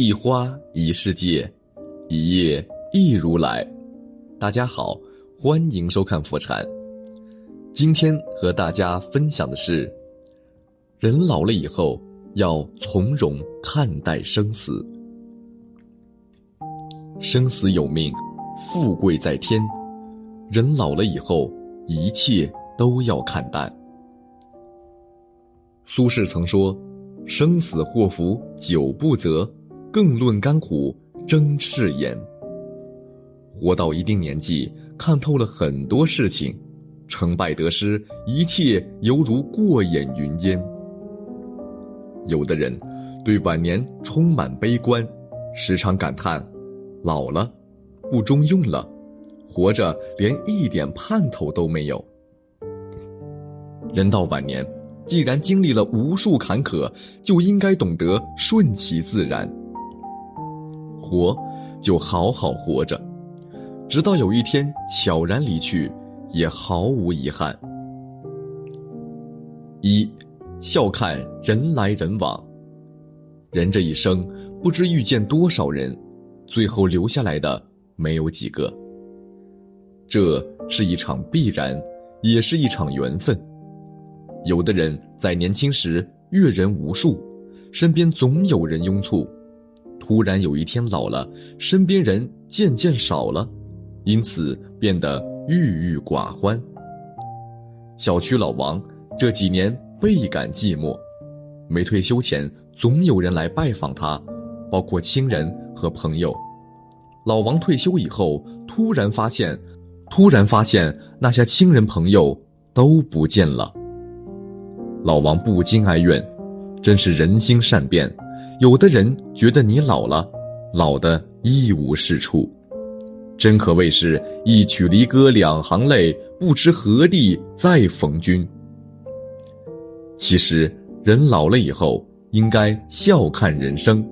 一花一世界，一叶一如来。大家好，欢迎收看佛禅。今天和大家分享的是：人老了以后要从容看待生死。生死有命，富贵在天。人老了以后，一切都要看淡。苏轼曾说：“生死祸福久不择。”更论甘苦争赤炎。活到一定年纪，看透了很多事情，成败得失，一切犹如过眼云烟。有的人对晚年充满悲观，时常感叹：老了，不中用了，活着连一点盼头都没有。人到晚年，既然经历了无数坎坷，就应该懂得顺其自然。活，就好好活着，直到有一天悄然离去，也毫无遗憾。一，笑看人来人往。人这一生，不知遇见多少人，最后留下来的没有几个。这是一场必然，也是一场缘分。有的人在年轻时阅人无数，身边总有人拥簇。突然有一天老了，身边人渐渐少了，因此变得郁郁寡欢。小区老王这几年倍感寂寞，没退休前总有人来拜访他，包括亲人和朋友。老王退休以后，突然发现，突然发现那些亲人朋友都不见了。老王不禁哀怨，真是人心善变。有的人觉得你老了，老的一无是处，真可谓是一曲离歌两行泪，不知何地再逢君。其实人老了以后，应该笑看人生。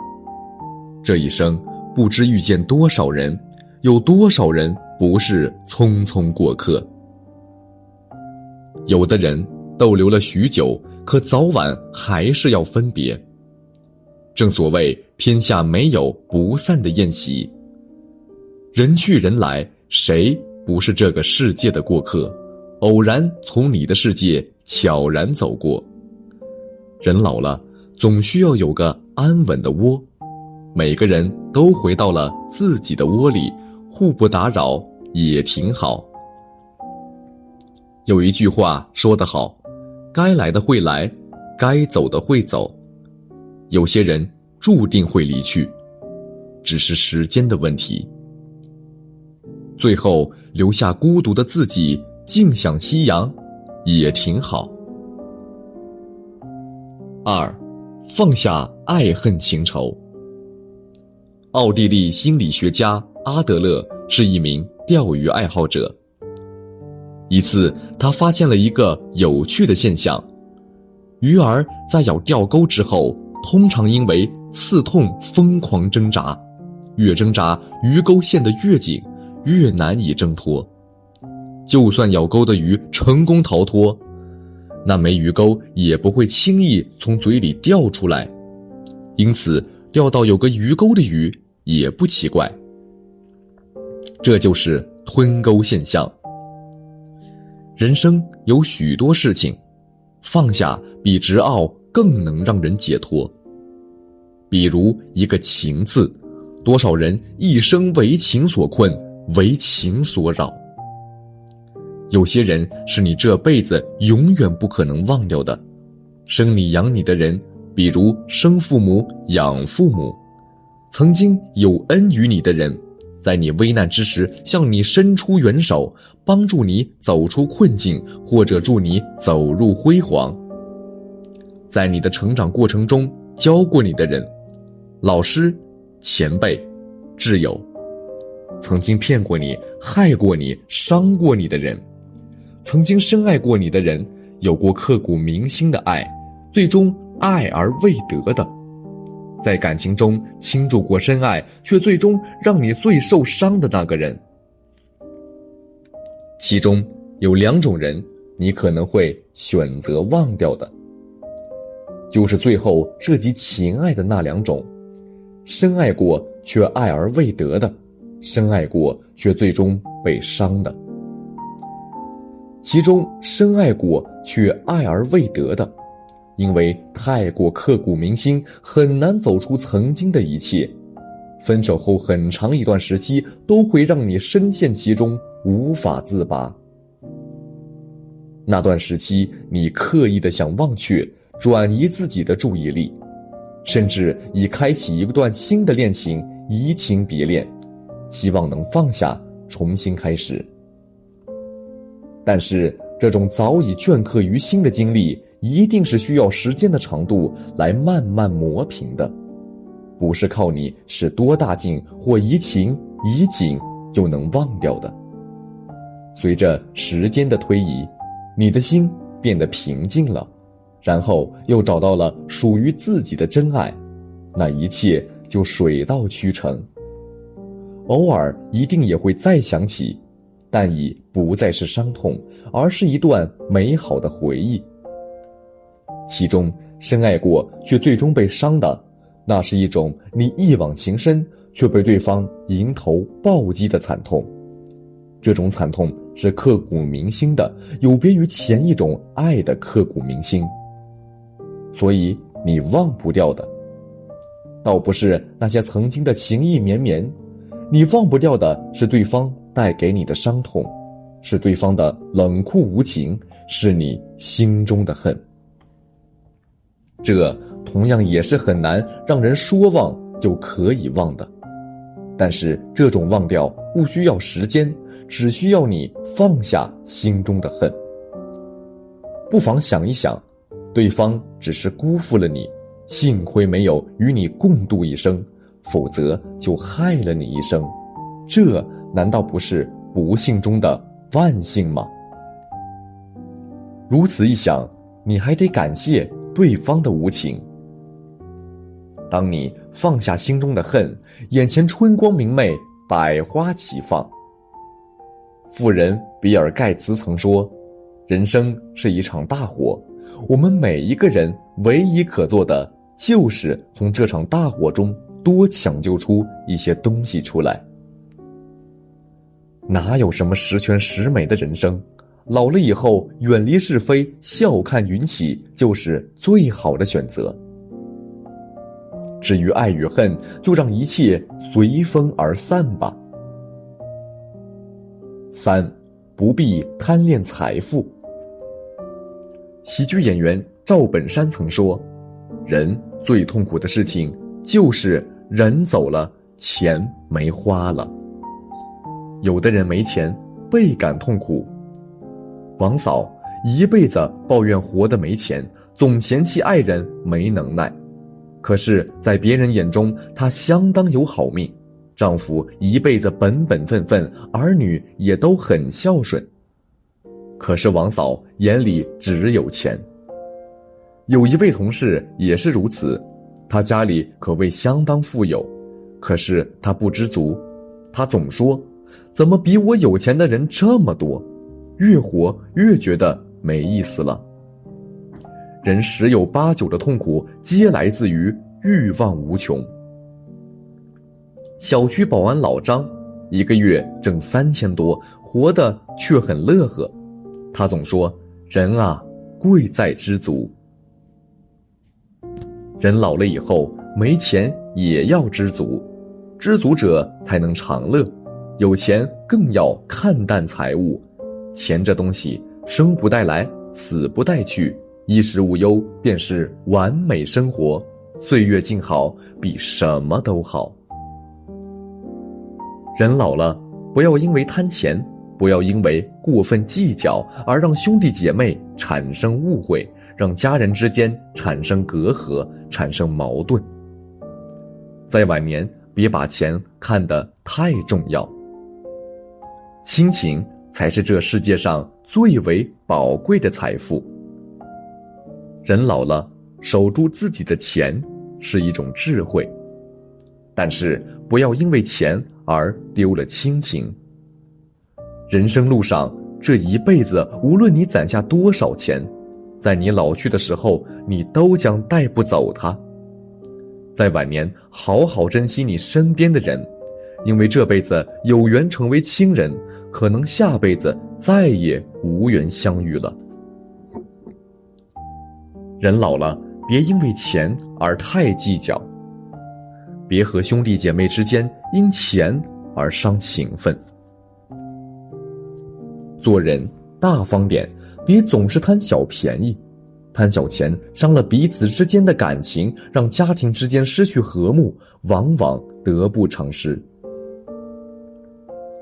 这一生不知遇见多少人，有多少人不是匆匆过客。有的人逗留了许久，可早晚还是要分别。正所谓天下没有不散的宴席。人去人来，谁不是这个世界的过客？偶然从你的世界悄然走过。人老了，总需要有个安稳的窝。每个人都回到了自己的窝里，互不打扰也挺好。有一句话说得好：“该来的会来，该走的会走。”有些人注定会离去，只是时间的问题。最后留下孤独的自己，静享夕阳，也挺好。二，放下爱恨情仇。奥地利心理学家阿德勒是一名钓鱼爱好者。一次，他发现了一个有趣的现象：鱼儿在咬钓钩之后。通常因为刺痛疯狂挣扎，越挣扎鱼钩陷得越紧，越难以挣脱。就算咬钩的鱼成功逃脱，那枚鱼钩也不会轻易从嘴里掉出来。因此，钓到有个鱼钩的鱼也不奇怪。这就是吞钩现象。人生有许多事情，放下比执拗更能让人解脱。比如一个“情”字，多少人一生为情所困，为情所扰。有些人是你这辈子永远不可能忘掉的，生你养你的人，比如生父母、养父母，曾经有恩于你的人，在你危难之时向你伸出援手，帮助你走出困境，或者助你走入辉煌。在你的成长过程中教过你的人。老师、前辈、挚友，曾经骗过你、害过你、伤过你的人，曾经深爱过你的人，有过刻骨铭心的爱，最终爱而未得的，在感情中倾注过深爱，却最终让你最受伤的那个人。其中有两种人，你可能会选择忘掉的，就是最后涉及情爱的那两种。深爱过却爱而未得的，深爱过却最终被伤的。其中深爱过却爱而未得的，因为太过刻骨铭心，很难走出曾经的一切。分手后很长一段时期都会让你深陷其中，无法自拔。那段时期，你刻意的想忘却，转移自己的注意力，甚至已开启一段新的恋情移情别恋，希望能放下，重新开始。但是，这种早已镌刻于心的经历，一定是需要时间的长度来慢慢磨平的，不是靠你使多大劲或移情移景就能忘掉的。随着时间的推移，你的心变得平静了，然后又找到了属于自己的真爱，那一切就水到渠成。偶尔一定也会再想起。但已不再是伤痛，而是一段美好的回忆。其中深爱过却最终被伤的，那是一种你一往情深却被对方迎头暴击的惨痛。这种惨痛是刻骨铭心的，有别于前一种爱的刻骨铭心。所以你忘不掉的，倒不是那些曾经的情意绵绵，你忘不掉的是对方。带给你的伤痛，是对方的冷酷无情，是你心中的恨。这同样也是很难让人说忘就可以忘的。但是这种忘掉不需要时间，只需要你放下心中的恨。不妨想一想，对方只是辜负了你，幸亏没有与你共度一生，否则就害了你一生。这。难道不是不幸中的万幸吗？如此一想，你还得感谢对方的无情。当你放下心中的恨，眼前春光明媚，百花齐放。富人比尔盖茨曾说：“人生是一场大火，我们每一个人唯一可做的，就是从这场大火中多抢救出一些东西出来。”哪有什么十全十美的人生？老了以后，远离是非，笑看云起，就是最好的选择。至于爱与恨，就让一切随风而散吧。三，不必贪恋财富。喜剧演员赵本山曾说：“人最痛苦的事情，就是人走了，钱没花了。”有的人没钱，倍感痛苦。王嫂一辈子抱怨活得没钱，总嫌弃爱人没能耐。可是，在别人眼中，她相当有好命，丈夫一辈子本本分分，儿女也都很孝顺。可是王嫂眼里只有钱。有一位同事也是如此，他家里可谓相当富有，可是他不知足，他总说。怎么比我有钱的人这么多？越活越觉得没意思了。人十有八九的痛苦，皆来自于欲望无穷。小区保安老张，一个月挣三千多，活得却很乐呵。他总说：“人啊，贵在知足。人老了以后，没钱也要知足，知足者才能长乐。”有钱更要看淡财物，钱这东西生不带来，死不带去，衣食无忧便是完美生活，岁月静好比什么都好。人老了，不要因为贪钱，不要因为过分计较而让兄弟姐妹产生误会，让家人之间产生隔阂，产生矛盾。在晚年，别把钱看得太重要。亲情才是这世界上最为宝贵的财富。人老了，守住自己的钱是一种智慧，但是不要因为钱而丢了亲情。人生路上，这一辈子，无论你攒下多少钱，在你老去的时候，你都将带不走它。在晚年好好珍惜你身边的人，因为这辈子有缘成为亲人，可能下辈子再也无缘相遇了。人老了，别因为钱而太计较，别和兄弟姐妹之间因钱而伤情分。做人大方点，别总是贪小便宜。贪小钱伤了彼此之间的感情，让家庭之间失去和睦，往往得不偿失。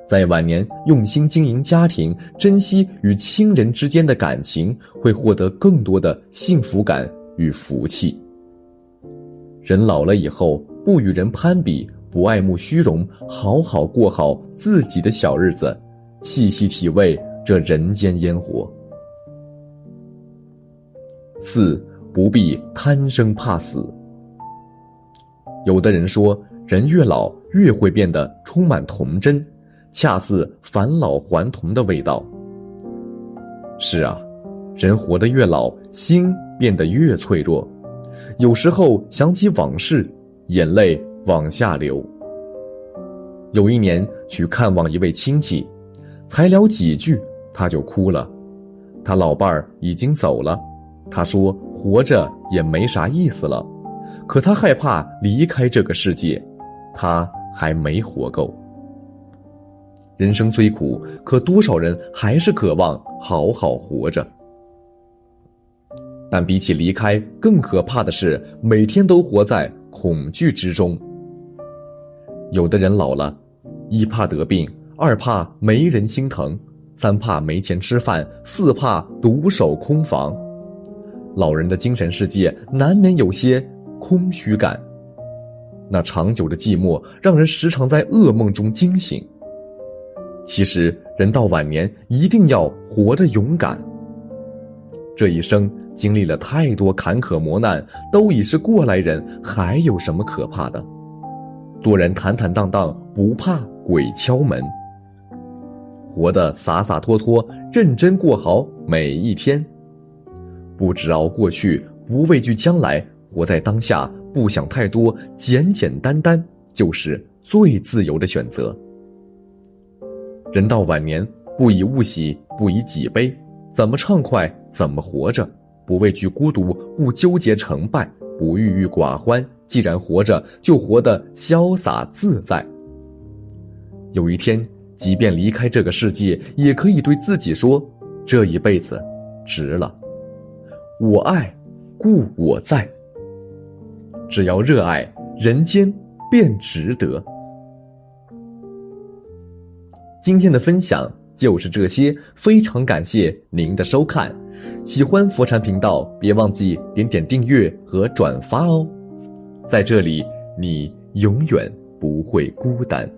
在晚年用心经营家庭，珍惜与亲人之间的感情，会获得更多的幸福感与福气。人老了以后，不与人攀比，不爱慕虚荣，好好过好自己的小日子，细细体味这人间烟火。四不必贪生怕死。有的人说，人越老越会变得充满童真，恰似返老还童的味道。是啊，人活得越老，心变得越脆弱，有时候想起往事，眼泪往下流。有一年去看望一位亲戚，才聊几句他就哭了，他老伴儿已经走了。他说：“活着也没啥意思了，可他害怕离开这个世界，他还没活够。人生虽苦，可多少人还是渴望好好活着。但比起离开，更可怕的是每天都活在恐惧之中。有的人老了，一怕得病，二怕没人心疼，三怕没钱吃饭，四怕独守空房。”老人的精神世界难免有些空虚感，那长久的寂寞让人时常在噩梦中惊醒。其实，人到晚年一定要活得勇敢。这一生经历了太多坎坷磨难，都已是过来人，还有什么可怕的？做人坦坦荡荡，不怕鬼敲门，活得洒洒脱脱，认真过好每一天。不执熬过去，不畏惧将来，活在当下，不想太多，简简单单就是最自由的选择。人到晚年，不以物喜，不以己悲，怎么畅快怎么活着，不畏惧孤独，不纠结成败，不郁郁寡欢。既然活着，就活得潇洒自在。有一天，即便离开这个世界，也可以对自己说：这一辈子，值了。我爱，故我在。只要热爱，人间便值得。今天的分享就是这些，非常感谢您的收看。喜欢佛禅频道，别忘记点点订阅和转发哦。在这里，你永远不会孤单。